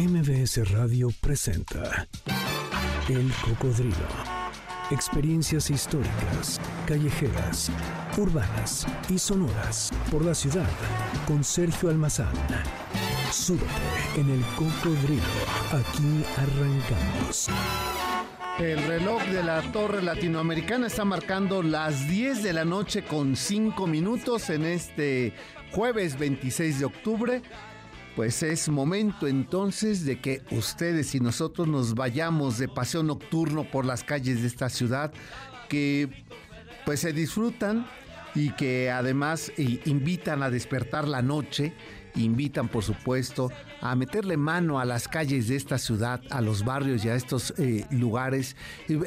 MBS Radio presenta El Cocodrilo. Experiencias históricas, callejeras, urbanas y sonoras por la ciudad con Sergio Almazán. Súbete en El Cocodrilo. Aquí arrancamos. El reloj de la Torre Latinoamericana está marcando las 10 de la noche con 5 minutos en este jueves 26 de octubre. Pues es momento entonces de que ustedes y nosotros nos vayamos de paseo nocturno por las calles de esta ciudad que pues se disfrutan y que además eh, invitan a despertar la noche, invitan por supuesto a meterle mano a las calles de esta ciudad, a los barrios y a estos eh, lugares.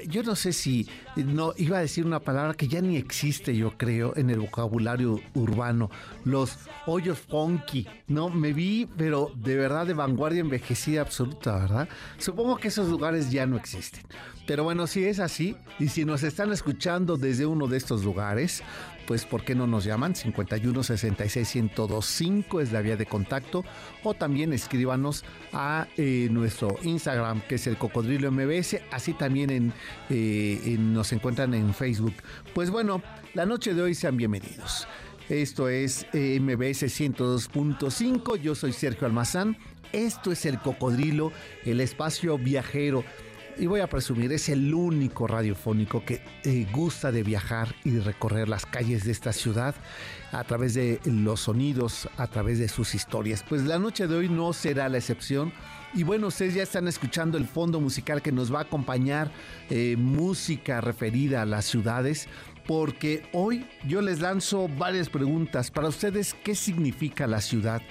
Yo no sé si no iba a decir una palabra que ya ni existe, yo creo, en el vocabulario urbano, los hoyos funky. No, me vi, pero de verdad de vanguardia envejecida absoluta, ¿verdad? Supongo que esos lugares ya no existen. Pero bueno, si es así, y si nos están escuchando desde uno de estos lugares, pues ¿por qué no nos llaman? 51 66 1025 es la vía de contacto o también escríbanos a eh, nuestro Instagram que es el Cocodrilo MBS, así también eh, en, nos encuentran en Facebook. Pues bueno, la noche de hoy sean bienvenidos. Esto es eh, MBS 102.5, yo soy Sergio Almazán, esto es el Cocodrilo, el espacio viajero y voy a presumir, es el único radiofónico que eh, gusta de viajar y de recorrer las calles de esta ciudad a través de los sonidos, a través de sus historias. Pues la noche de hoy no será la excepción. Y bueno, ustedes ya están escuchando el fondo musical que nos va a acompañar, eh, música referida a las ciudades, porque hoy yo les lanzo varias preguntas. Para ustedes, ¿qué significa la ciudad?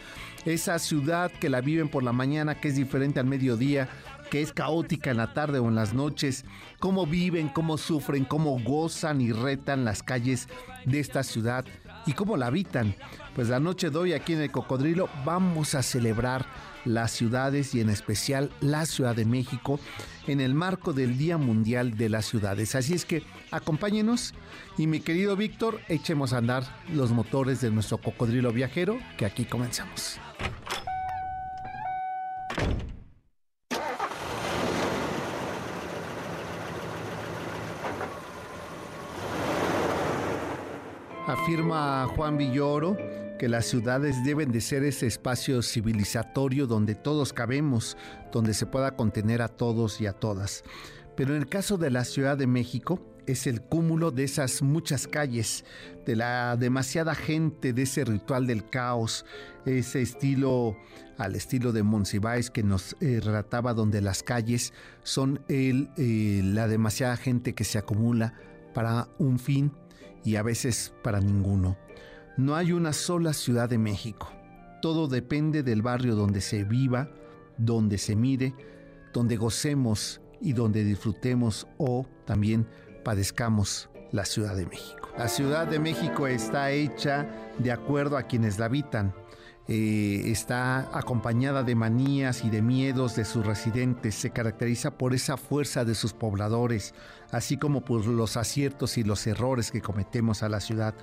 Esa ciudad que la viven por la mañana, que es diferente al mediodía, que es caótica en la tarde o en las noches, cómo viven, cómo sufren, cómo gozan y retan las calles de esta ciudad y cómo la habitan. Pues la noche de hoy aquí en el Cocodrilo vamos a celebrar las ciudades y en especial la Ciudad de México en el marco del Día Mundial de las Ciudades. Así es que acompáñenos y mi querido Víctor, echemos a andar los motores de nuestro cocodrilo viajero que aquí comenzamos. Afirma Juan Villoro que las ciudades deben de ser ese espacio civilizatorio donde todos cabemos, donde se pueda contener a todos y a todas. Pero en el caso de la Ciudad de México, es el cúmulo de esas muchas calles, de la demasiada gente, de ese ritual del caos, ese estilo al estilo de Monsiváis que nos eh, relataba donde las calles son el, eh, la demasiada gente que se acumula para un fin y a veces para ninguno. No hay una sola Ciudad de México. Todo depende del barrio donde se viva, donde se mire, donde gocemos y donde disfrutemos o también padezcamos la Ciudad de México. La Ciudad de México está hecha de acuerdo a quienes la habitan. Eh, está acompañada de manías y de miedos de sus residentes, se caracteriza por esa fuerza de sus pobladores, así como por los aciertos y los errores que cometemos a la ciudad.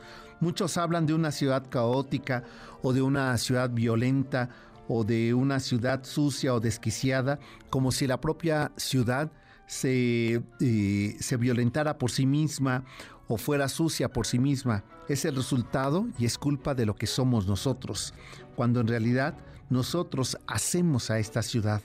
Muchos hablan de una ciudad caótica o de una ciudad violenta o de una ciudad sucia o desquiciada, como si la propia ciudad se, eh, se violentara por sí misma o fuera sucia por sí misma. Es el resultado y es culpa de lo que somos nosotros, cuando en realidad nosotros hacemos a esta ciudad.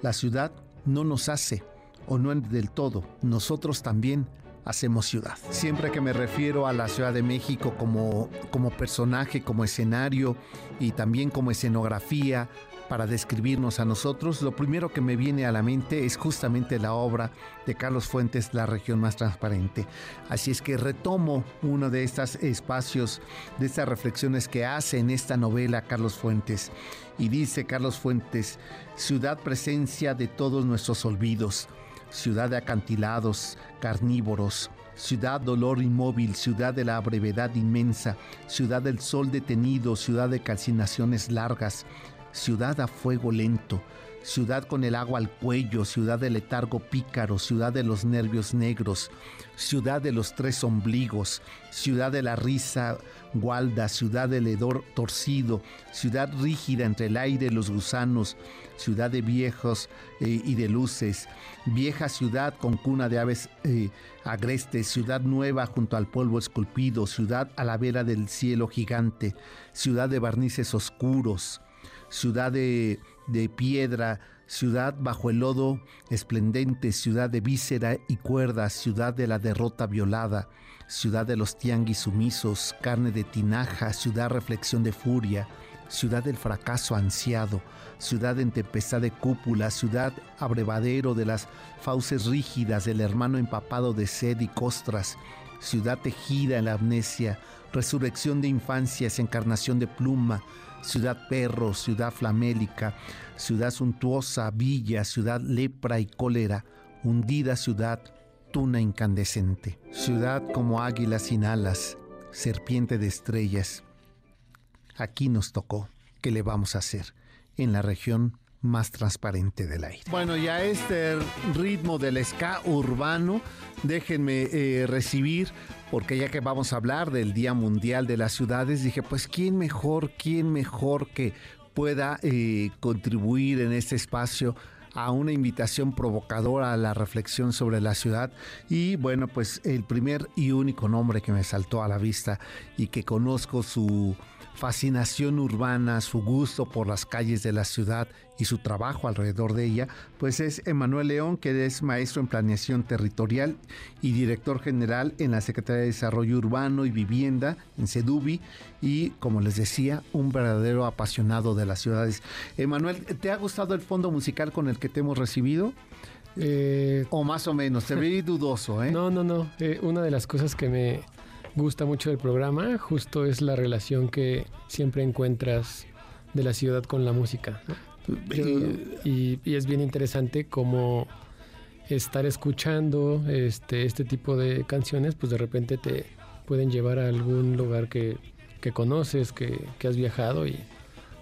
La ciudad no nos hace, o no del todo, nosotros también hacemos ciudad. Siempre que me refiero a la Ciudad de México como, como personaje, como escenario y también como escenografía, para describirnos a nosotros, lo primero que me viene a la mente es justamente la obra de Carlos Fuentes, La región más transparente. Así es que retomo uno de estos espacios, de estas reflexiones que hace en esta novela Carlos Fuentes. Y dice Carlos Fuentes, ciudad presencia de todos nuestros olvidos, ciudad de acantilados, carnívoros, ciudad dolor inmóvil, ciudad de la brevedad inmensa, ciudad del sol detenido, ciudad de calcinaciones largas, ciudad a fuego lento, ciudad con el agua al cuello, ciudad de letargo pícaro, ciudad de los nervios negros, ciudad de los tres ombligos, ciudad de la risa gualda, ciudad del hedor torcido, ciudad rígida entre el aire y los gusanos, ciudad de viejos eh, y de luces, vieja ciudad con cuna de aves eh, agrestes, ciudad nueva junto al polvo esculpido, ciudad a la vera del cielo gigante, ciudad de barnices oscuros, ciudad de de piedra, ciudad bajo el lodo esplendente, ciudad de víscera y cuerda, ciudad de la derrota violada, ciudad de los tianguis sumisos, carne de tinaja, ciudad reflexión de furia, ciudad del fracaso ansiado, ciudad en tempestad de cúpula, ciudad abrevadero de las fauces rígidas del hermano empapado de sed y costras, ciudad tejida en la amnesia, resurrección de infancias, encarnación de pluma, ciudad perro, ciudad flamélica, ciudad suntuosa, villa, ciudad lepra y cólera, hundida ciudad, tuna incandescente, ciudad como águila sin alas, serpiente de estrellas. Aquí nos tocó. ¿Qué le vamos a hacer? En la región más transparente del aire. Bueno, ya este ritmo del ska urbano, déjenme eh, recibir porque ya que vamos a hablar del Día Mundial de las Ciudades, dije, pues ¿quién mejor, quién mejor que pueda eh, contribuir en este espacio a una invitación provocadora a la reflexión sobre la ciudad y bueno pues el primer y único nombre que me saltó a la vista y que conozco su fascinación urbana, su gusto por las calles de la ciudad y su trabajo alrededor de ella, pues es Emanuel León, que es maestro en planeación territorial y director general en la Secretaría de Desarrollo Urbano y Vivienda, en CEDUBI, y como les decía, un verdadero apasionado de las ciudades. Emanuel, ¿te ha gustado el fondo musical con el que te hemos recibido? Eh, o más o menos, te vi dudoso, ¿eh? No, no, no. Eh, una de las cosas que me gusta mucho del programa, justo es la relación que siempre encuentras de la ciudad con la música. y, es bien interesante cómo estar escuchando este, este tipo de canciones, pues de repente te pueden llevar a algún lugar que, conoces, que, que has viajado y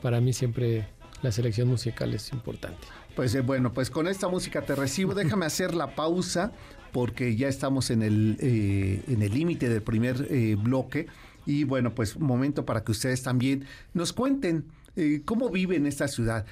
para mí siempre la selección musical es importante. Pues eh, bueno, pues con esta música te recibo. Déjame hacer la pausa porque ya estamos en el eh, en el límite del primer eh, bloque y bueno, pues momento para que ustedes también nos cuenten eh, ¿Cómo vive en esta ciudad?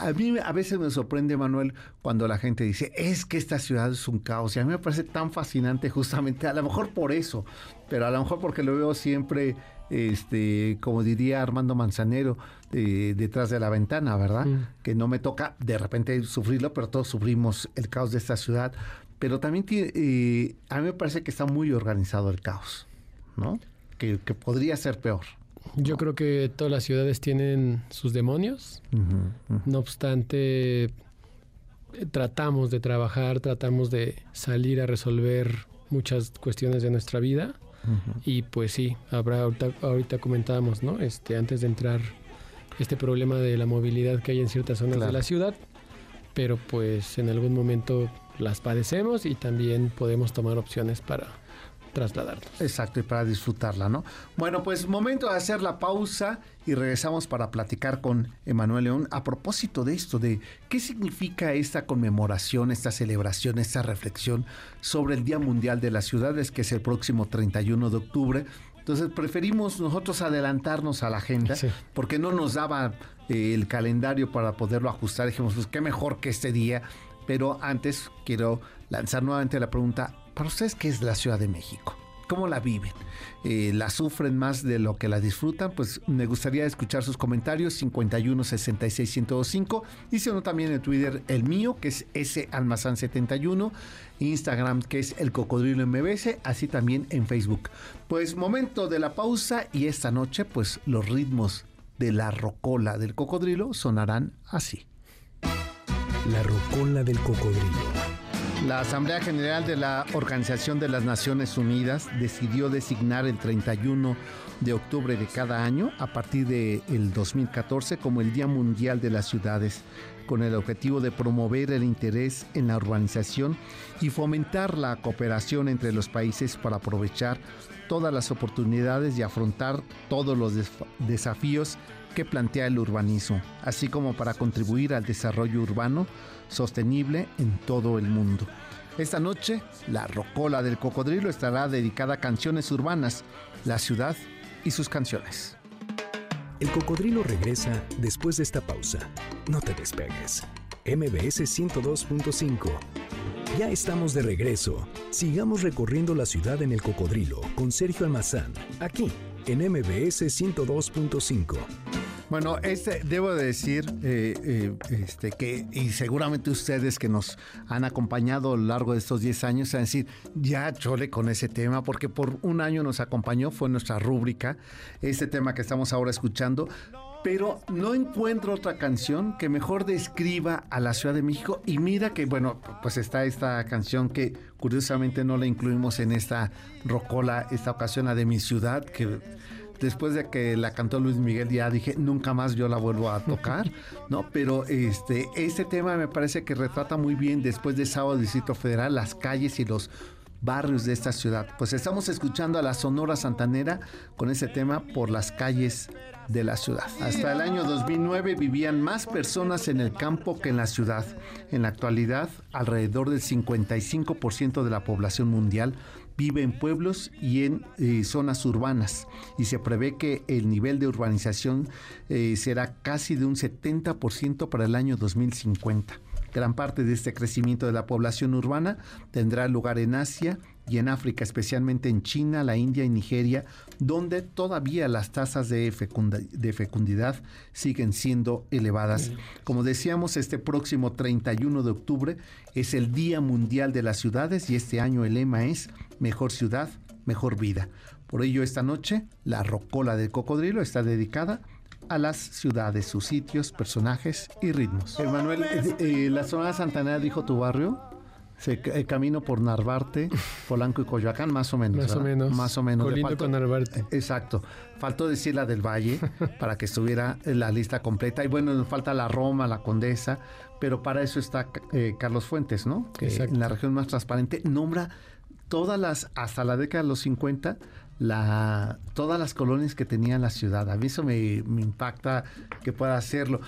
a mí a veces me sorprende, Manuel, cuando la gente dice, es que esta ciudad es un caos. Y a mí me parece tan fascinante justamente, a lo mejor por eso, pero a lo mejor porque lo veo siempre, este, como diría Armando Manzanero, detrás de la ventana, ¿verdad? Mm. Que no me toca de repente sufrirlo, pero todos sufrimos el caos de esta ciudad pero también tiene, eh, a mí me parece que está muy organizado el caos, ¿no? Que, podría ser peor. Yo creo que todas las ciudades tienen sus demonios. No obstante, tratamos de trabajar, tratamos de salir a resolver muchas cuestiones de nuestra vida. Y pues sí, habrá ahorita, ahorita, comentábamos, ¿no? Este, antes de entrar este problema de la movilidad que hay en ciertas zonas de la ciudad, pero pues en algún momento las padecemos y también podemos tomar opciones para trasladarnos. Exacto, y para disfrutarla, ¿no? Bueno, pues momento de hacer la pausa y regresamos para platicar con Emanuel León a propósito de esto, de qué significa esta conmemoración, esta celebración, esta reflexión sobre el Día Mundial de las Ciudades, que es el próximo 31 de octubre. Entonces preferimos nosotros adelantarnos a la agenda porque no nos daba eh, el calendario para poderlo ajustar. Dijimos, pues qué mejor que este día pero antes quiero lanzar nuevamente la pregunta, ¿para ustedes qué es la Ciudad de México? ¿Cómo la viven? Eh, ¿La sufren más de lo que la disfrutan? Pues me gustaría escuchar sus comentarios 51 66 105 y si no también en Twitter el mío que es S Almazán 71, Instagram que es el Cocodrilo MBS, así también en Facebook. Pues momento de la pausa y esta noche pues los ritmos de la rocola del cocodrilo sonarán así. La rocola del cocodrilo. La Asamblea General de la Organización de las Naciones Unidas decidió designar el 31 de octubre de cada año, a partir del 2014, como el Día Mundial de las Ciudades, con el objetivo de promover el interés en la urbanización y fomentar la cooperación entre los países para aprovechar todas las oportunidades y afrontar todos los desafíos que plantea el urbanismo, así como para contribuir al desarrollo urbano sostenible en todo el mundo. Esta noche, la Rocola del Cocodrilo estará dedicada a canciones urbanas, la ciudad y sus canciones. El cocodrilo regresa después de esta pausa. No te despegues. MBS 102.5. Ya estamos de regreso. Sigamos recorriendo la ciudad en el cocodrilo con Sergio Almazán, aquí en MBS 102.5. Bueno, este, debo decir eh, eh, este, que, y seguramente ustedes que nos han acompañado a lo largo de estos 10 años, van a decir, ya chole con ese tema, porque por un año nos acompañó, fue nuestra rúbrica, este tema que estamos ahora escuchando, pero no encuentro otra canción que mejor describa a la Ciudad de México. Y mira que, bueno, pues está esta canción que curiosamente no la incluimos en esta rocola, esta ocasión, la de mi ciudad, que después de que la cantó Luis Miguel ya dije nunca más yo la vuelvo a tocar, ¿no? Pero este, este tema me parece que retrata muy bien después de Sábado Distrito Federal las calles y los barrios de esta ciudad. Pues estamos escuchando a la Sonora Santanera con ese tema por las calles de la ciudad. Hasta el año 2009 vivían más personas en el campo que en la ciudad. En la actualidad, alrededor del 55% de la población mundial vive en pueblos y en eh, zonas urbanas y se prevé que el nivel de urbanización eh, será casi de un 70% para el año 2050. Gran parte de este crecimiento de la población urbana tendrá lugar en Asia y en África, especialmente en China, la India y Nigeria, donde todavía las tasas de, de fecundidad siguen siendo elevadas. Como decíamos, este próximo 31 de octubre es el Día Mundial de las Ciudades y este año el lema es Mejor ciudad, mejor vida. Por ello, esta noche, la Rocola del Cocodrilo está dedicada a las ciudades, sus sitios, personajes y ritmos. Emanuel, eh, eh, la zona de Santana dijo tu barrio. Se, eh, camino por Narvarte, Polanco y Coyoacán, más o menos. Más o menos. Más o menos. Colindo con Narvarte. Exacto. Faltó decir la del Valle para que estuviera en la lista completa. Y bueno, nos falta la Roma, la Condesa, pero para eso está Carlos Fuentes, ¿no? Que en la región más transparente nombra todas las, hasta la década de los 50, la, todas las colonias que tenía la ciudad. A mí eso me, impacta que pueda hacerlo.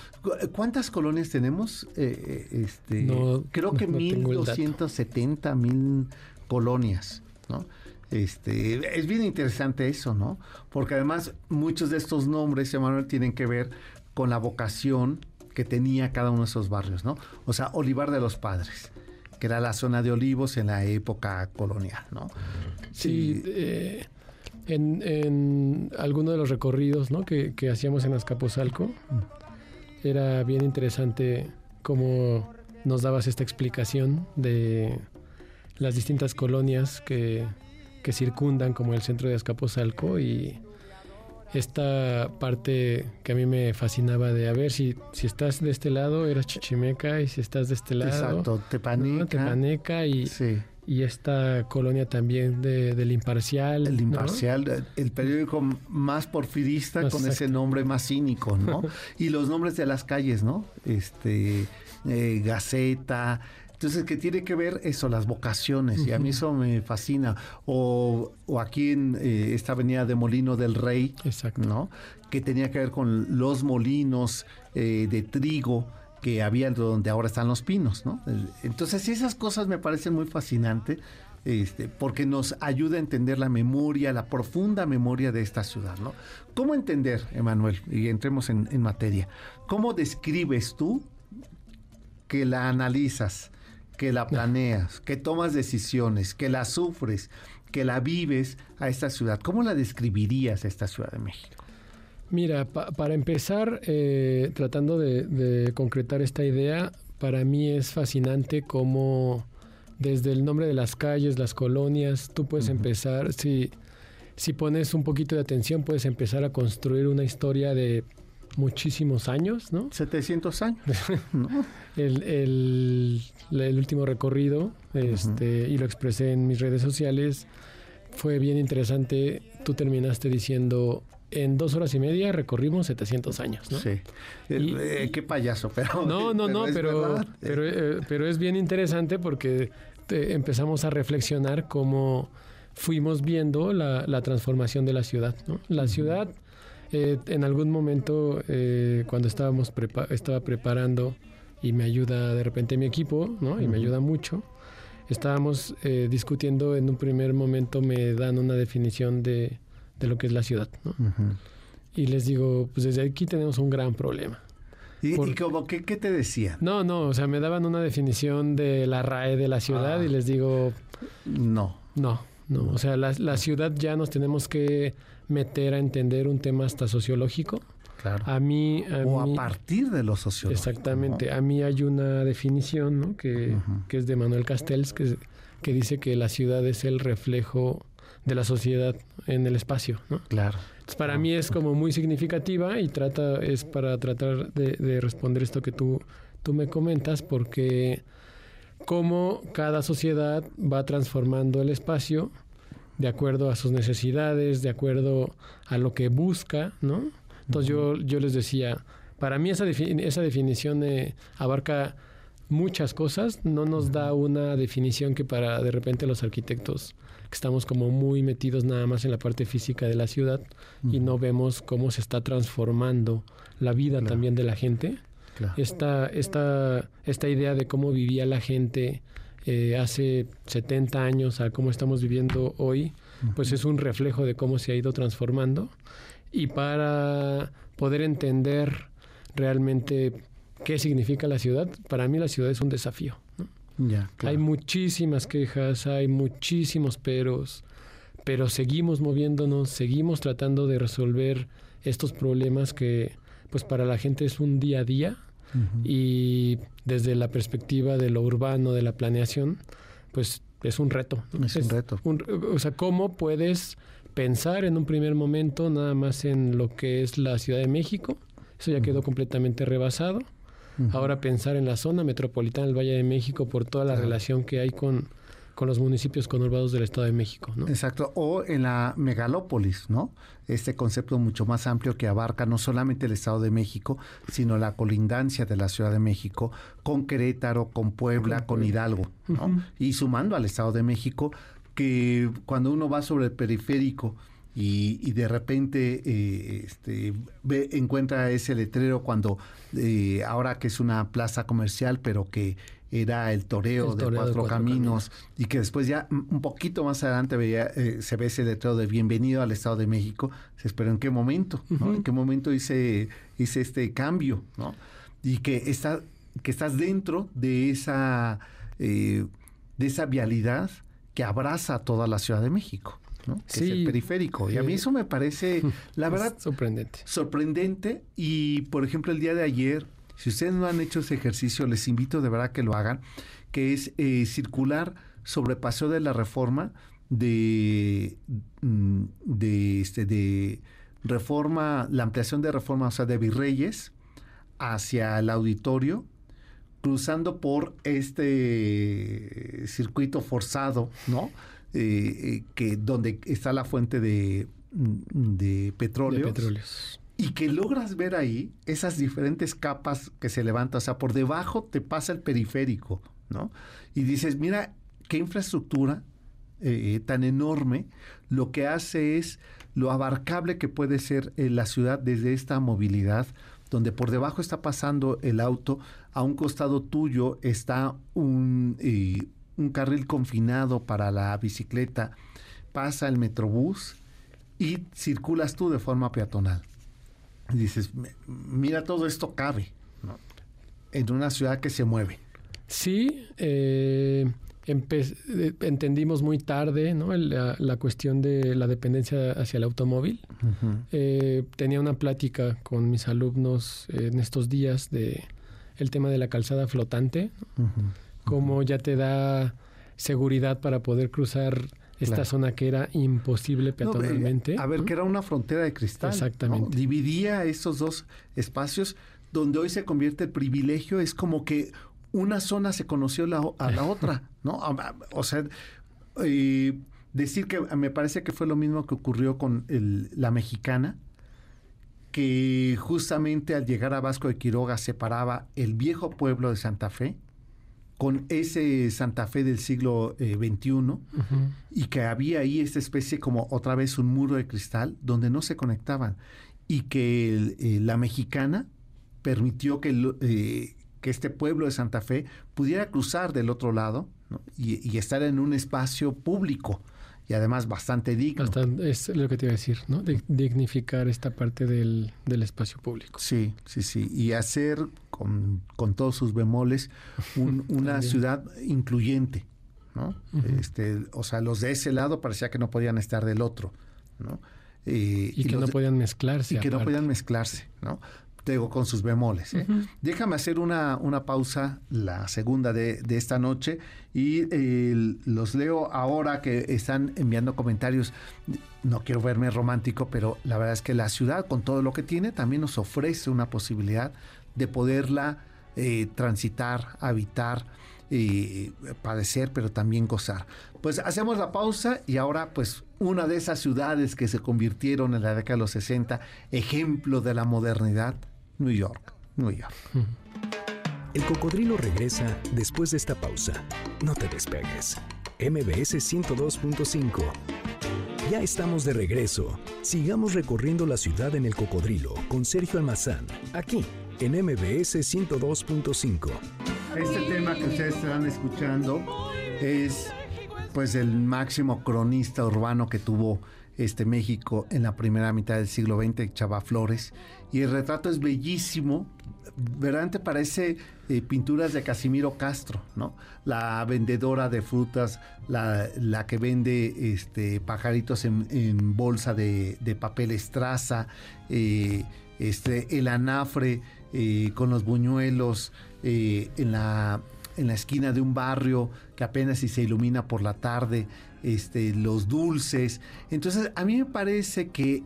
¿Cuántas colonias tenemos? Eh, eh, este, creo que no 1270 mil colonias, ¿no? Este, es bien interesante eso, ¿no? Porque además muchos de estos nombres, Emanuel, tienen que ver con la vocación que tenía cada uno de esos barrios, ¿no? O sea, Olivar de los Padres, que era la zona de olivos en la época colonial, ¿no? Sí, eh, en, en alguno de los recorridos que, hacíamos en Azcapotzalco, era bien interesante cómo nos dabas esta explicación de las distintas colonias que, que circundan como el centro de Azcapotzalco y esta parte que a mí me fascinaba de a ver si, si estás de este lado eras Chichimeca y si estás de este lado Exacto, Tepaneca, Tepaneca y, sí y esta colonia también de, del Imparcial. El Imparcial, el periódico más porfirista con ese nombre más cínico, ¿no? y los nombres de las calles, ¿no? Este, eh, Gaceta. Entonces, que tiene que ver eso, las vocaciones, y a mí eso me fascina. O, o aquí en eh, esta avenida de Molino del Rey, Exacto. ¿no? Que tenía que ver con los molinos eh, de trigo que había donde ahora están los pinos, ¿no? Entonces esas cosas me parecen muy fascinantes. Este, porque nos ayuda a entender la memoria, la profunda memoria de esta ciudad, ¿no? ¿Cómo entender, Emanuel? Y entremos en, en, materia. ¿Cómo describes tú que la analizas, que la planeas, que tomas decisiones, que la sufres, que la vives a esta ciudad? ¿Cómo la describirías a esta Ciudad de México? Mira, para empezar, eh, tratando de, concretar esta idea, para mí es fascinante cómo desde el nombre de las calles, las colonias, tú puedes empezar, si, si pones un poquito de atención, puedes empezar a construir una historia de muchísimos años, ¿no? 700 años. el, el, el, último recorrido, este, y lo expresé en mis redes sociales, fue bien interesante. Tú terminaste diciendo en dos horas y media recorrimos 700 años, ¿no? Sí. Eh, qué payaso, pero... No, no, no, pero, pero, eh, pero, es bien interesante porque empezamos a reflexionar cómo fuimos viendo la, transformación de la ciudad, ¿no? La ciudad Eh, en algún momento, eh, cuando estábamos estaba preparando y me ayuda de repente mi equipo, ¿no? Y me ayuda mucho. Estábamos eh, discutiendo en un primer momento, me dan una definición de, de lo que es la ciudad, ¿no? Y les digo, pues desde aquí tenemos un gran problema. ¿Y, como, ¿qué, qué, te decía? No, no, o sea, me daban una definición de la RAE de la ciudad y ah. les digo... No. No, no. O sea, la, la ciudad ya nos tenemos que meter a entender un tema hasta sociológico. Claro. A mí, o a partir de lo sociológico. Exactamente. A mí hay una definición ¿no? que, que, es de Manuel Castells que, que dice que la ciudad es el reflejo de la sociedad en el espacio. ¿no? Claro. para mí es como muy significativa y trata es para tratar de, de responder esto que tú, tú me comentas porque cómo cada sociedad va transformando el espacio de acuerdo a sus necesidades, de acuerdo a lo que busca, ¿no? Entonces yo, yo les decía, para mí esa, esa definición eh, abarca muchas cosas, no nos da una definición que para de repente los arquitectos que estamos como muy metidos nada más en la parte física de la ciudad y no vemos cómo se está transformando la vida también de la gente. Esta, esta, esta idea de cómo vivía la gente eh, hace 70 años a cómo estamos viviendo hoy, pues es un reflejo de cómo se ha ido transformando. Y para poder entender realmente qué significa la ciudad, para mí la ciudad es un desafío. Hay muchísimas quejas, hay muchísimos peros, pero seguimos moviéndonos, seguimos tratando de resolver estos problemas que pues para la gente es un día a día y desde la perspectiva de lo urbano, de la planeación, pues es un reto. Es, un reto. o sea, ¿cómo puedes pensar en un primer momento nada más en lo que es la Ciudad de México? Eso ya quedó completamente rebasado. Ahora pensar en la zona metropolitana del Valle de México por toda la relación que hay con, con los municipios conurbados del Estado de México, ¿no? Exacto, o en la megalópolis, ¿no? Este concepto mucho más amplio que abarca no solamente el Estado de México, sino la colindancia de la Ciudad de México con Querétaro, con Puebla, con Hidalgo, ¿no? Y sumando al Estado de México, que cuando uno va sobre el periférico, y, de repente eh, este, ve, encuentra ese letrero cuando eh, ahora que es una plaza comercial, pero que era el toreo, de, cuatro caminos, y que después ya un poquito más adelante veía, eh, se ve ese letrero de bienvenido al Estado de México, se espera en qué momento, ¿no? En qué momento hice, hice este cambio, ¿no? Y que, está, que estás dentro de esa, de esa vialidad que abraza toda la Ciudad de México que es el periférico. Y a mí eso me parece, la verdad, sorprendente. Sorprendente. Y, por ejemplo, el día de ayer, si ustedes no han hecho ese ejercicio, les invito de verdad que lo hagan, que es eh, circular sobre Paseo de la Reforma de, mm, de, este, de reforma, la ampliación de reforma, o sea, de Virreyes hacia el auditorio, cruzando por este circuito forzado, ¿no? Eh, eh, que donde está la fuente de, mm, de petróleo. Y que logras ver ahí esas diferentes capas que se levantan. O sea, por debajo te pasa el periférico, ¿no? Y dices, mira, qué infraestructura eh, tan enorme, lo que hace es lo abarcable que puede ser la ciudad desde esta movilidad, donde por debajo está pasando el auto, a un costado tuyo está un, un carril confinado para la bicicleta, pasa el metrobús y circulas tú de forma peatonal. dices, mira, todo esto cabe en una ciudad que se mueve. Sí, eh, eh, entendimos muy tarde ¿no? la, cuestión de la dependencia hacia el automóvil. Eh, tenía una plática con mis alumnos en estos días de el tema de la calzada flotante como ya te da seguridad para poder cruzar esta zona que era imposible peatonalmente. a ver, que era una frontera de cristal. Exactamente. Dividía estos dos espacios donde hoy se convierte el privilegio, es como que una zona se conoció a la otra, ¿no? O sea, eh, decir que me parece que fue lo mismo que ocurrió con la mexicana, que justamente al llegar a Vasco de Quiroga separaba el viejo pueblo de Santa Fe con ese Santa Fe del siglo XXI eh, y que había ahí esta especie como otra vez un muro de cristal donde no se conectaban. y que eh, la mexicana permitió que, eh, que este pueblo de Santa Fe pudiera cruzar del otro lado y, estar en un espacio público y además bastante digno. es lo que te iba a decir, ¿no? dignificar esta parte del, espacio público. Sí, sí, sí. Y hacer con, todos sus bemoles una ciudad incluyente, ¿no? este, o sea, los de ese lado parecía que no podían estar del otro, ¿no? Eh, y, que no podían mezclarse. Y que no podían mezclarse, ¿no? Con sus bemoles. ¿eh? Déjame hacer una, una, pausa, la segunda de, esta noche, y los leo ahora que están enviando comentarios. No quiero verme romántico, pero la verdad es que la ciudad, con todo lo que tiene, también nos ofrece una posibilidad de poderla eh, transitar, habitar, y padecer, pero también gozar. Pues hacemos la pausa y ahora pues una de esas ciudades que se convirtieron en la década de los 60, ejemplo de la modernidad, New York, New York. El cocodrilo regresa después de esta pausa. No te despegues. MBS 102.5. Ya estamos de regreso. Sigamos recorriendo la ciudad en el cocodrilo con Sergio Almazán, aquí en MBS 102.5. Este tema que ustedes están escuchando es pues el máximo cronista urbano que tuvo este México en la primera mitad del siglo XX, Chava Flores, y el retrato es bellísimo, verdaderamente parece eh, pinturas de Casimiro Castro, ¿no? La vendedora de frutas, la, que vende este, pajaritos en, bolsa de, papel estraza, eh, este, el anafre eh, con los buñuelos en la en la esquina de un barrio que apenas si se ilumina por la tarde, este, los dulces. Entonces, a mí me parece que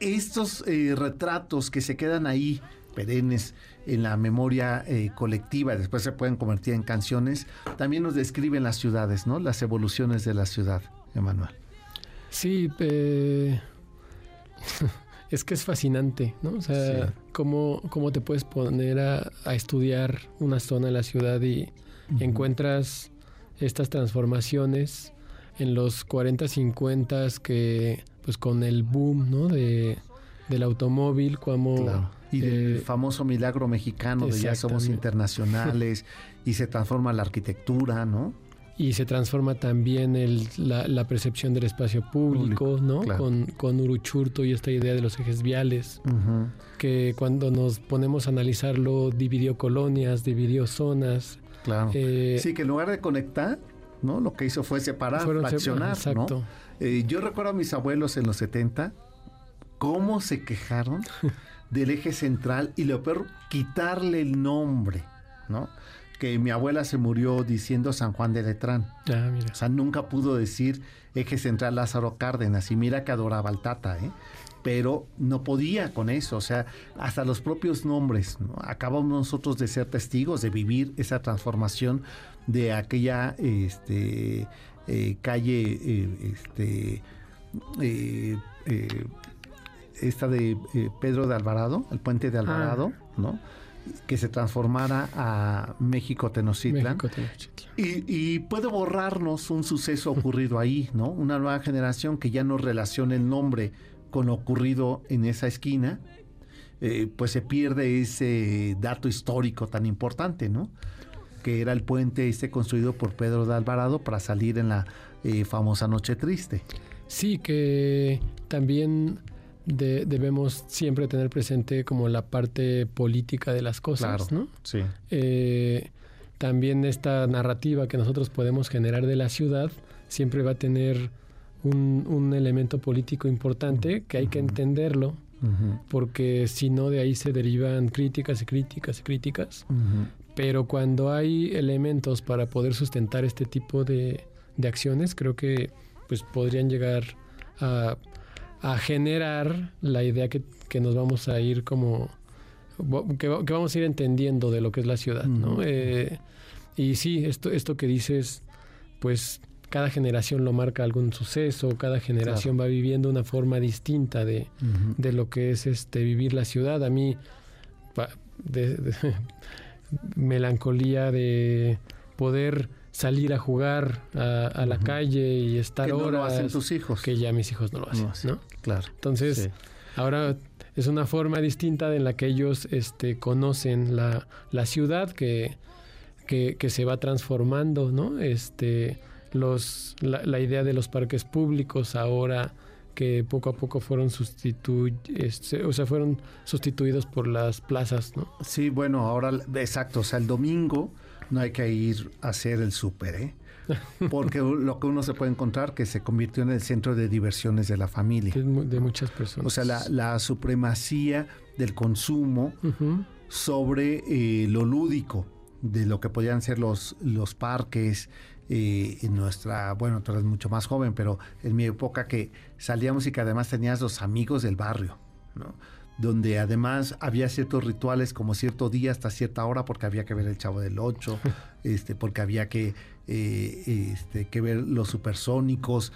estos eh, retratos que se quedan ahí perennes en la memoria eh, colectiva, después se pueden convertir en canciones, también nos describen las ciudades, ¿no? Las evoluciones de la ciudad, Emanuel. Sí, eh, es que es fascinante, ¿no? O sea, cómo, te puedes poner a, estudiar una zona de la ciudad y encuentras estas transformaciones en los 40, 50 que pues con el boom ¿no? de, del automóvil, como... Y del eh, famoso milagro mexicano de ya somos internacionales y se transforma la arquitectura, ¿no? Y se transforma también el, la, percepción del espacio público, ¿no? Con, con, Uruchurto y esta idea de los ejes viales, que cuando nos ponemos a analizarlo dividió colonias, dividió zonas. Claro. Eh, sí, que en lugar de conectar, ¿no? Lo que hizo fue separar, fraccionar, exacto. Eh, yo recuerdo a mis abuelos en los 70 cómo se quejaron del eje central y lo peor, quitarle el nombre, ¿no? Que mi abuela se murió diciendo San Juan de Letrán. Ah, mira. O sea, nunca pudo decir eje central Lázaro Cárdenas y mira que adoraba al Tata, ¿eh? Pero no podía con eso, o sea, hasta los propios nombres, ¿no? Acabamos nosotros de ser testigos, de vivir esa transformación de aquella este, eh, calle, eh, este, eh, esta de Pedro de Alvarado, el puente de Alvarado, ah. ¿no? Que se transformara a México Tenochtitlan. Y, y, puede borrarnos un suceso ocurrido ahí, ¿no? Una nueva generación que ya no relaciona el nombre con lo ocurrido en esa esquina, pues se pierde ese dato histórico tan importante, ¿no? que era el puente este construido por Pedro de Alvarado para salir en la eh, famosa Noche Triste. Sí, que también debemos siempre tener presente como la parte política de las cosas, ¿no? Sí. Eh, también esta narrativa que nosotros podemos generar de la ciudad siempre va a tener un, elemento político importante que hay que entenderlo, porque si no de ahí se derivan críticas y críticas y críticas, pero cuando hay elementos para poder sustentar este tipo de, acciones, creo que pues podrían llegar a, generar la idea que, nos vamos a ir como que, vamos a ir entendiendo de lo que es la ciudad, ¿no? Eh, y sí, esto, esto que dices, pues cada generación lo marca algún suceso, cada generación va viviendo una forma distinta de, de, lo que es este vivir la ciudad. A mí, de, melancolía de poder salir a jugar a, la calle y estar que no lo hacen tus hijos. Que ya mis hijos no lo hacen, ¿no? Claro. Entonces, Ahora es una forma distinta en la que ellos este, conocen la, la ciudad que, que, que, se va transformando, ¿no? Este, los, la, la, idea de los parques públicos ahora que poco a poco fueron este, o sea, fueron sustituidos por las plazas, ¿no? Sí, bueno, ahora, exacto, o sea, el domingo no hay que ir a hacer el súper, ¿eh? Porque lo que uno se puede encontrar que se convirtió en el centro de diversiones de la familia. De, muchas personas. O sea, la, la supremacía del consumo uh -huh. sobre eh, lo lúdico, de lo que podían ser los, los parques, eh, en nuestra, bueno, tú eres mucho más joven, pero en mi época que salíamos y que además tenías los amigos del barrio, ¿no? Donde además había ciertos rituales como cierto día hasta cierta hora porque había que ver el Chavo del Ocho, este, porque había que, eh, este, que ver los supersónicos.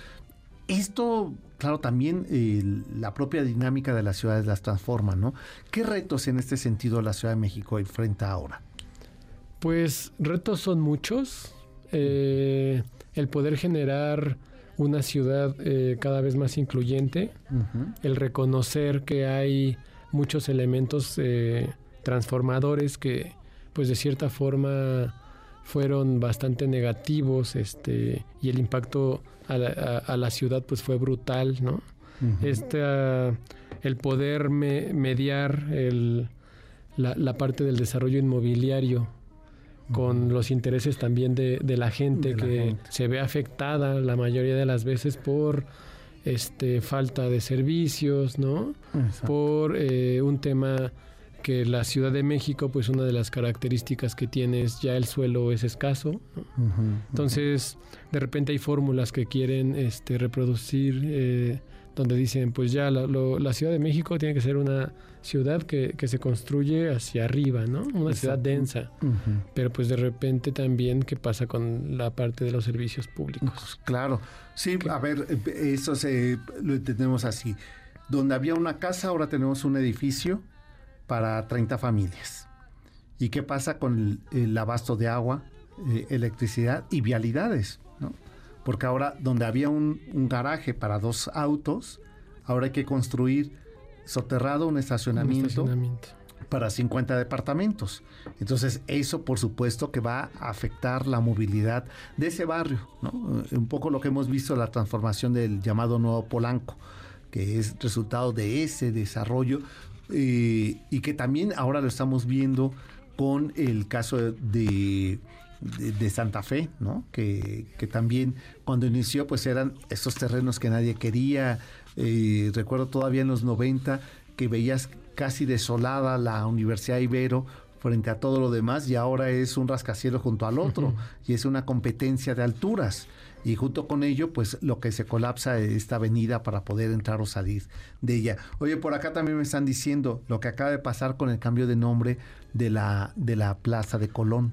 Esto, claro, también eh, la propia dinámica de las ciudades las transforma, ¿no? ¿Qué retos en este sentido la Ciudad de México enfrenta ahora? Pues retos son muchos. Eh, el poder generar una ciudad eh, cada vez más incluyente, uh -huh. el reconocer que hay muchos elementos eh, transformadores que pues de cierta forma fueron bastante negativos este y el impacto a la, a, a la ciudad pues fue brutal no uh -huh. Esta, el poder me, mediar el, la, la, parte del desarrollo inmobiliario con los intereses también de, de la gente de que la gente. se ve afectada la mayoría de las veces por este falta de servicios, ¿no? Exacto. Por eh, un tema que la Ciudad de México, pues una de las características que tiene es ya el suelo es escaso. ¿no? Uh -huh, Entonces, de repente hay fórmulas que quieren este, reproducir, eh, donde dicen, pues ya la, lo, la, Ciudad de México tiene que ser una ciudad que, que se construye hacia arriba, ¿no? Una Exacto. ciudad densa. Uh -huh. Pero pues de repente también, ¿qué pasa con la parte de los servicios públicos? Pues claro. Sí, a ver, eso se, lo entendemos así. Donde había una casa, ahora tenemos un edificio para 30 familias. ¿Y qué pasa con el, el abasto de agua, eh, electricidad y vialidades? ¿no? Porque ahora donde había un, un, garaje para dos autos, ahora hay que construir soterrado un estacionamiento, un estacionamiento, para 50 departamentos. Entonces eso por supuesto que va a afectar la movilidad de ese barrio. ¿no? Un poco lo que hemos visto, la transformación del llamado Nuevo Polanco que es resultado de ese desarrollo eh, y que también ahora lo estamos viendo con el caso de, de, de Santa Fe, ¿no? Que, que, también cuando inició pues eran estos terrenos que nadie quería. Eh, recuerdo todavía en los 90 que veías casi desolada la Universidad Ibero frente a todo lo demás y ahora es un rascacielos junto al otro uh -huh. y es una competencia de alturas y junto con ello pues lo que se colapsa es esta avenida para poder entrar o salir de ella. Oye, por acá también me están diciendo lo que acaba de pasar con el cambio de nombre de la de la Plaza de Colón.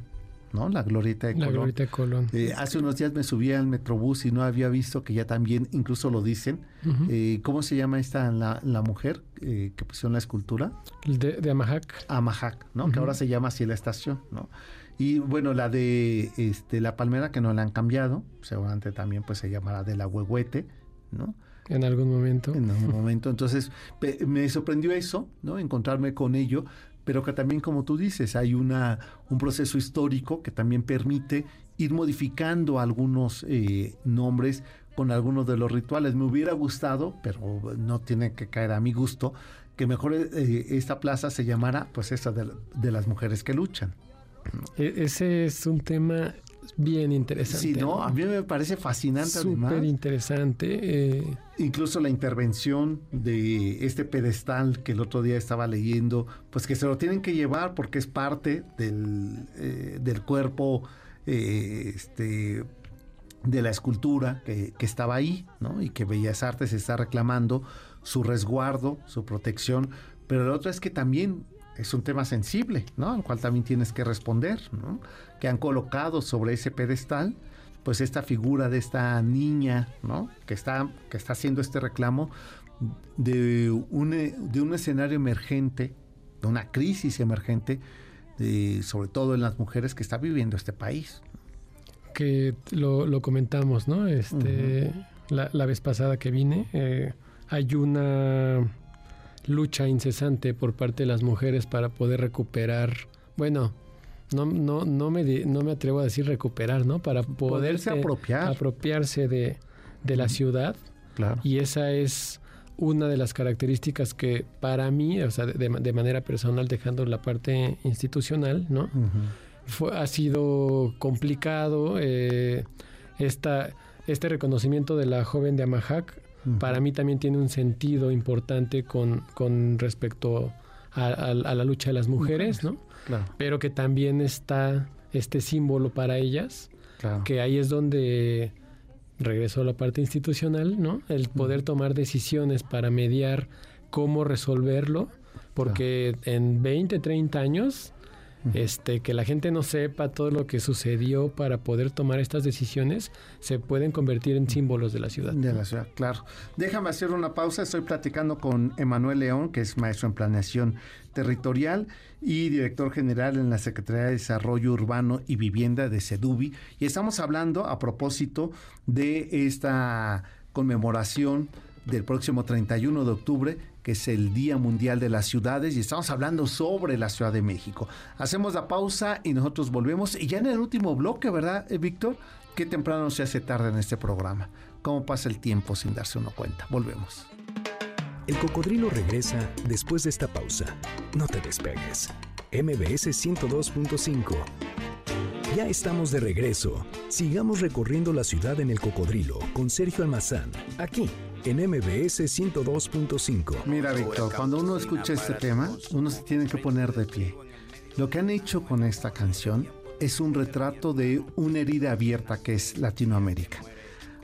¿No? La Glorieta de la Colón. Glorieta de Colón. Eh, hace unos días me subí al Metrobús y no había visto que ya también, incluso lo dicen. Uh -huh. eh, ¿Cómo se llama esta, la, la mujer eh, que pusieron la escultura? De, de Amahac. Amahac, ¿no? Uh -huh. Que ahora se llama así la estación, ¿no? Y bueno, la de este, la palmera que no la han cambiado, seguramente también pues se llamará de la huehuete, ¿no? En algún momento. En algún momento. Entonces, me sorprendió eso, ¿no? Encontrarme con ello, pero que también, como tú dices, hay una, un proceso histórico que también permite ir modificando algunos eh, nombres con algunos de los rituales. Me hubiera gustado, pero no tiene que caer a mi gusto, que mejor eh, esta plaza se llamara, pues, esta de, las mujeres que luchan. E ese es un tema bien interesante. Sí, no, a mí me parece fascinante. Súper interesante. Eh... Incluso la intervención de este pedestal que el otro día estaba leyendo, pues que se lo tienen que llevar porque es parte del, eh, del cuerpo eh, este, de la escultura que, que, estaba ahí, ¿no? Y que Bellas Artes está reclamando su resguardo, su protección. Pero lo otro es que también es un tema sensible, ¿no? Al cual también tienes que responder, ¿no? Que han colocado sobre ese pedestal, pues esta figura de esta niña, ¿no? Que está, que está haciendo este reclamo de un, de un escenario emergente, de una crisis emergente, de, sobre todo en las mujeres que está viviendo este país. Que lo, lo comentamos, ¿no? Este, uh -huh. la, la, vez pasada que vine, eh, hay una lucha incesante por parte de las mujeres para poder recuperar, bueno, no, no, no, me, no me atrevo a decir recuperar, ¿no? Para poder apropiar. apropiarse de, de la ciudad. Claro. Y esa es una de las características que para mí, o sea, de, de manera personal, dejando la parte institucional, ¿no? Fue, ha sido complicado. Eh, esta, este reconocimiento de la joven de Amahac, para mí también tiene un sentido importante con, con respecto a, a, la lucha de las mujeres, ¿no? Claro. Pero que también está este símbolo para ellas, claro. que ahí es donde regresó a la parte institucional, ¿no? El poder tomar decisiones para mediar cómo resolverlo, porque en 20, 30 años, este, que la gente no sepa todo lo que sucedió para poder tomar estas decisiones, se pueden convertir en símbolos de la ciudad. De la ciudad, claro. Déjame hacer una pausa. Estoy platicando con Emanuel León, que es maestro en planeación territorial y director general en la Secretaría de Desarrollo Urbano y Vivienda de SEDUBI. Y estamos hablando a propósito de esta conmemoración del próximo 31 de octubre, que es el Día Mundial de las Ciudades, y estamos hablando sobre la Ciudad de México. Hacemos la pausa y nosotros volvemos. Y ya en el último bloque, ¿verdad, Víctor? Qué temprano se hace tarde en este programa. ¿Cómo pasa el tiempo sin darse uno cuenta? Volvemos. El cocodrilo regresa después de esta pausa. No te despegues. MBS 102.5. Ya estamos de regreso. Sigamos recorriendo la ciudad en el cocodrilo con Sergio Almazán, aquí en MBS 102.5. Mira, Víctor, cuando uno escucha este tema, uno se tiene que poner de pie. Lo que han hecho con esta canción es un retrato de una herida abierta que es Latinoamérica.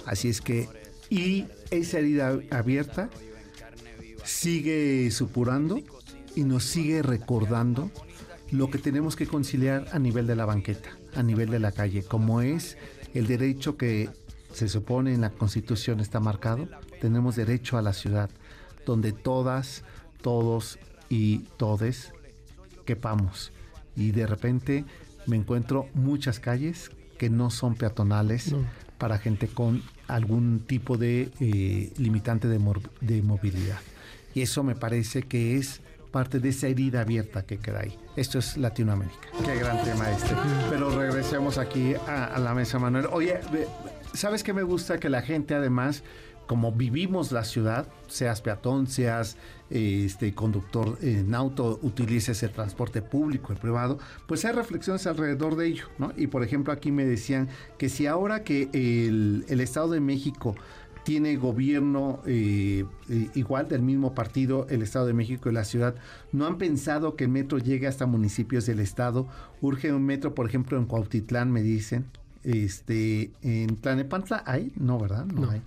Así es que, y esa herida abierta sigue supurando y nos sigue recordando lo que tenemos que conciliar a nivel de la banqueta, a nivel de la calle, como es el derecho que se supone en la Constitución está marcado, tenemos derecho a la ciudad, donde todas, todos y todes quepamos. Y de repente me encuentro muchas calles que no son peatonales no. para gente con algún tipo de eh, limitante de, de movilidad. Y eso me parece que es parte de esa herida abierta que queda ahí. Esto es Latinoamérica. Qué gran tema este. Pero regresemos aquí a, a la mesa, Manuel. Oye, ¿sabes qué me gusta? Que la gente además como vivimos la ciudad, seas peatón, seas este conductor en auto, utilices el transporte público, el privado, pues hay reflexiones alrededor de ello, ¿no? Y por ejemplo aquí me decían que si ahora que el, el Estado de México tiene gobierno eh, igual del mismo partido, el Estado de México y la ciudad, no han pensado que el metro llegue hasta municipios del Estado. Urge un metro, por ejemplo, en Cuautitlán, me dicen. Este, en Tlanepantla hay, no, ¿verdad? No, No. hay.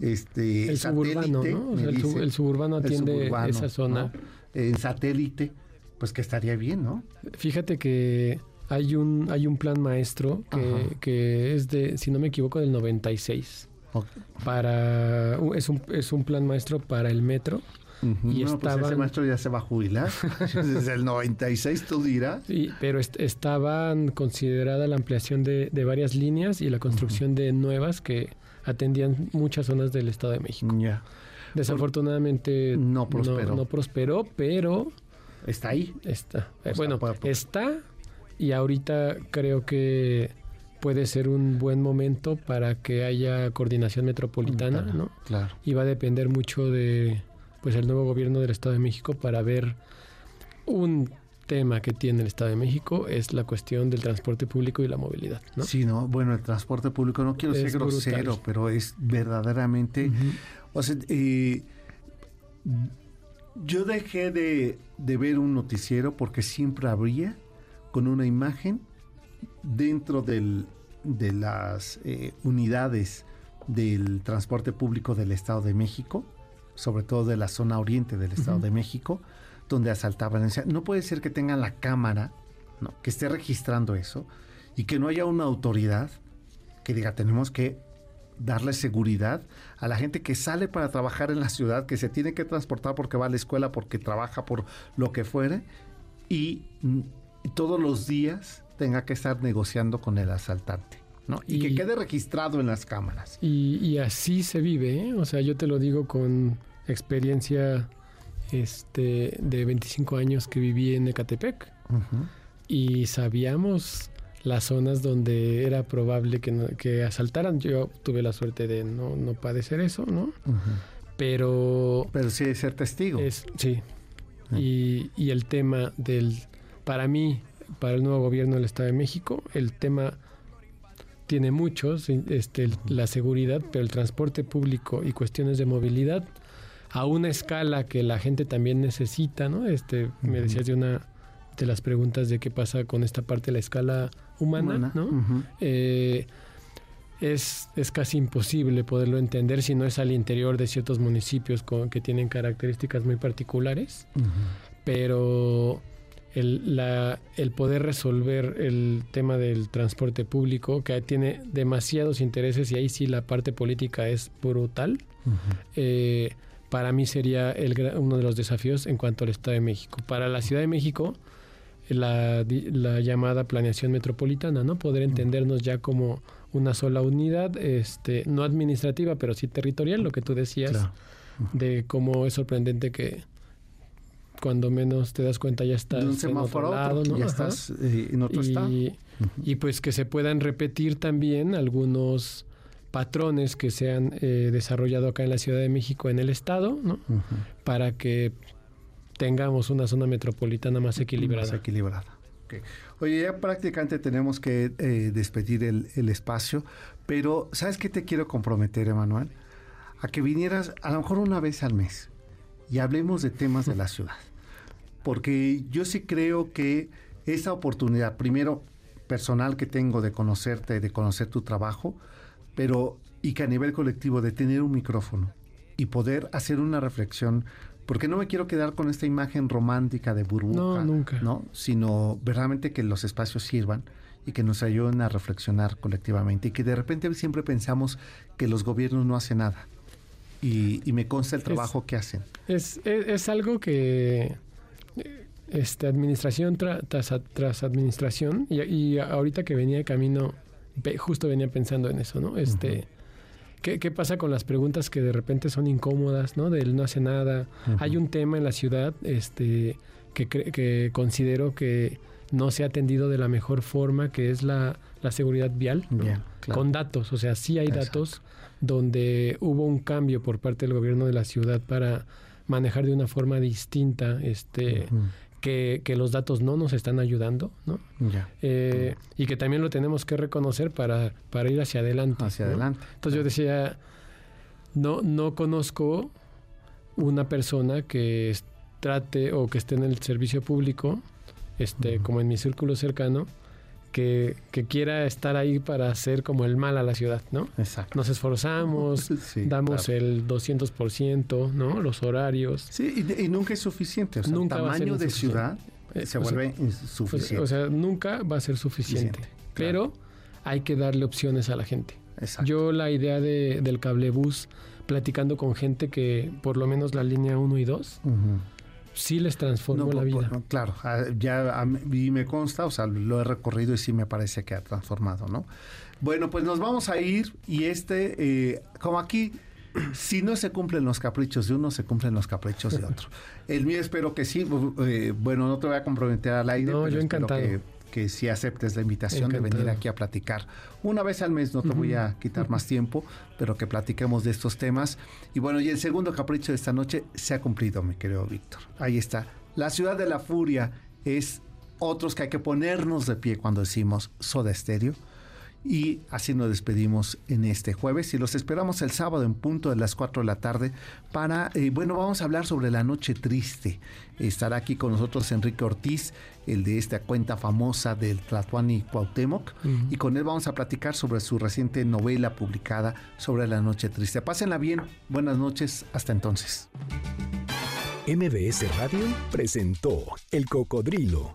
Este, El suburbano, el, sub- dicen. el suburbano El atiende suburbano, esa zona. ¿no? En satélite, pues que estaría bien, ¿no? Fíjate que hay un, hay un plan maestro que, que es de, si no me equivoco, del 96. Ok. Para, es, un, es un plan maestro para el metro. Y no, pues ese maestro ya se va a jubilar. Desde el 96, tú dirás. Sí, pero est- estaban considerada la ampliación de, de varias líneas y la construcción de nuevas que atendían muchas zonas del Estado de México. Ya. Desafortunadamente No prosperó. no prosperó, pero Está ahí. está. Eh, O sea, bueno, está y ahorita creo que puede ser un buen momento para que haya coordinación metropolitana, ¿no? Claro. y va a depender mucho de pues el nuevo gobierno del Estado de México para ver un tema que tiene el Estado de México es la cuestión del transporte público y la movilidad, ¿no? Sí, no, bueno, el transporte público, no quiero ser grosero, brutal. pero es verdaderamente, o sea, eh, yo dejé de, de ver un noticiero porque siempre habría con una imagen dentro del, de las eh, unidades del transporte público del Estado de México, sobre todo de la zona oriente del Estado de México, donde asaltaban. O sea, no puede ser que tengan la cámara ¿no? que esté registrando eso y que no haya una autoridad que diga tenemos que darle seguridad a la gente que sale para trabajar en la ciudad, que se tiene que transportar porque va a la escuela, porque trabaja por lo que fuere y, mm, todos los días tenga que estar negociando con el asaltante. ¿no? Y, que quede registrado en las cámaras. Y, y así se vive, ¿eh? O sea, yo te lo digo con experiencia este, de 25 años que viví en Ecatepec y sabíamos las zonas donde era probable que, que, asaltaran. Yo tuve la suerte de no, no padecer eso, ¿no? Pero... Pero sí de ser testigo. Es, sí. Y, y, el tema del... Para mí, para el nuevo gobierno del Estado de México, el tema tiene muchos, este, la seguridad, pero el transporte público y cuestiones de movilidad a una escala que la gente también necesita, ¿no? Este, me decías de una de las preguntas de qué pasa con esta parte de la escala humana, ¿no? Eh, es, es, casi imposible poderlo entender si no es al interior de ciertos municipios con, que tienen características muy particulares, pero el, la, el, poder resolver el tema del transporte público, que tiene demasiados intereses y ahí sí la parte política es brutal, eh, para mí sería el, uno de los desafíos en cuanto al Estado de México. Para la Ciudad de México, la, la llamada planeación metropolitana, ¿no? Poder entendernos ya como una sola unidad, este, no administrativa, pero sí territorial, lo que tú decías, de cómo es sorprendente que cuando menos te das cuenta ya estás en otro lado, ¿no? Ya estás eh, en otro y, estado. Y pues que se puedan repetir también algunos patrones que se han eh, desarrollado acá en la Ciudad de México, en el Estado, ¿no? Para que tengamos una zona metropolitana más equilibrada. Más equilibrada. Oye, ya prácticamente tenemos que eh, despedir el, el, espacio, pero ¿sabes qué te quiero comprometer, Emanuel? A que vinieras a lo mejor una vez al mes y hablemos de temas de la ciudad. Porque yo sí creo que esa oportunidad, primero personal que tengo de conocerte, de conocer tu trabajo, pero y que a nivel colectivo de tener un micrófono y poder hacer una reflexión porque no me quiero quedar con esta imagen romántica de burbuja, no, nunca. ¿no? Sino verdaderamente que los espacios sirvan y que nos ayuden a reflexionar colectivamente y que de repente siempre pensamos que los gobiernos no hacen nada. Y, me consta el trabajo que hacen. Es, es, algo que este, administración tras, tras, administración, y, ahorita que venía de camino, justo venía pensando en eso, ¿no? Este, ¿Qué, pasa con las preguntas que de repente son incómodas, ¿no? Del no hace nada. Hay un tema en la ciudad este, que, que considero que no se ha atendido de la mejor forma, que es la, seguridad vial, con datos. O sea, sí hay datos donde hubo un cambio por parte del gobierno de la ciudad para manejar de una forma distinta este, que, los datos no nos están ayudando, ¿no? Eh, y que también lo tenemos que reconocer para, para ir hacia adelante. Hacia adelante. Entonces yo decía, no, no conozco una persona que trate o que esté en el servicio público, este, como en mi círculo cercano, que, quiera estar ahí para hacer como el mal a la ciudad, ¿no? Exacto. Nos esforzamos, damos el 200%, ¿no? Los horarios. Sí, y, nunca es suficiente. O sea, nunca el tamaño de ciudad eh, se vuelve insuficiente. O sea, nunca va a ser suficiente. pero hay que darle opciones a la gente. Exacto. Yo la idea de, del cablebús, platicando con gente que por lo menos la línea 1 y 2, sí les transformó la vida. claro, ah, ya a mí me consta, o sea, lo he recorrido y sí me parece que ha transformado, ¿no? Bueno, pues nos vamos a ir y este, eh, como aquí, si no se cumplen los caprichos de uno, se cumplen los caprichos de otro. El mío espero que sí, eh, bueno, no te voy a comprometer al aire, no, yo encantado. que que si aceptes la invitación de venir aquí a platicar. Una vez al mes, no te voy a quitar más tiempo, pero que platiquemos de estos temas. Y bueno, y el segundo capricho de esta noche se ha cumplido, mi querido Víctor. Ahí está. La ciudad de la furia es otros que hay que ponernos de pie cuando decimos Soda Estéreo. Y así nos despedimos en este jueves y los esperamos el sábado en punto de las 4 de la tarde para, eh, bueno, vamos a hablar sobre la noche triste. Estará aquí con nosotros Enrique Ortiz, el de esta cuenta famosa del Tlatuani Cuauhtémoc, y con él vamos a platicar sobre su reciente novela publicada sobre la noche triste. Pásenla bien, buenas noches, hasta entonces. MBS Radio presentó El Cocodrilo.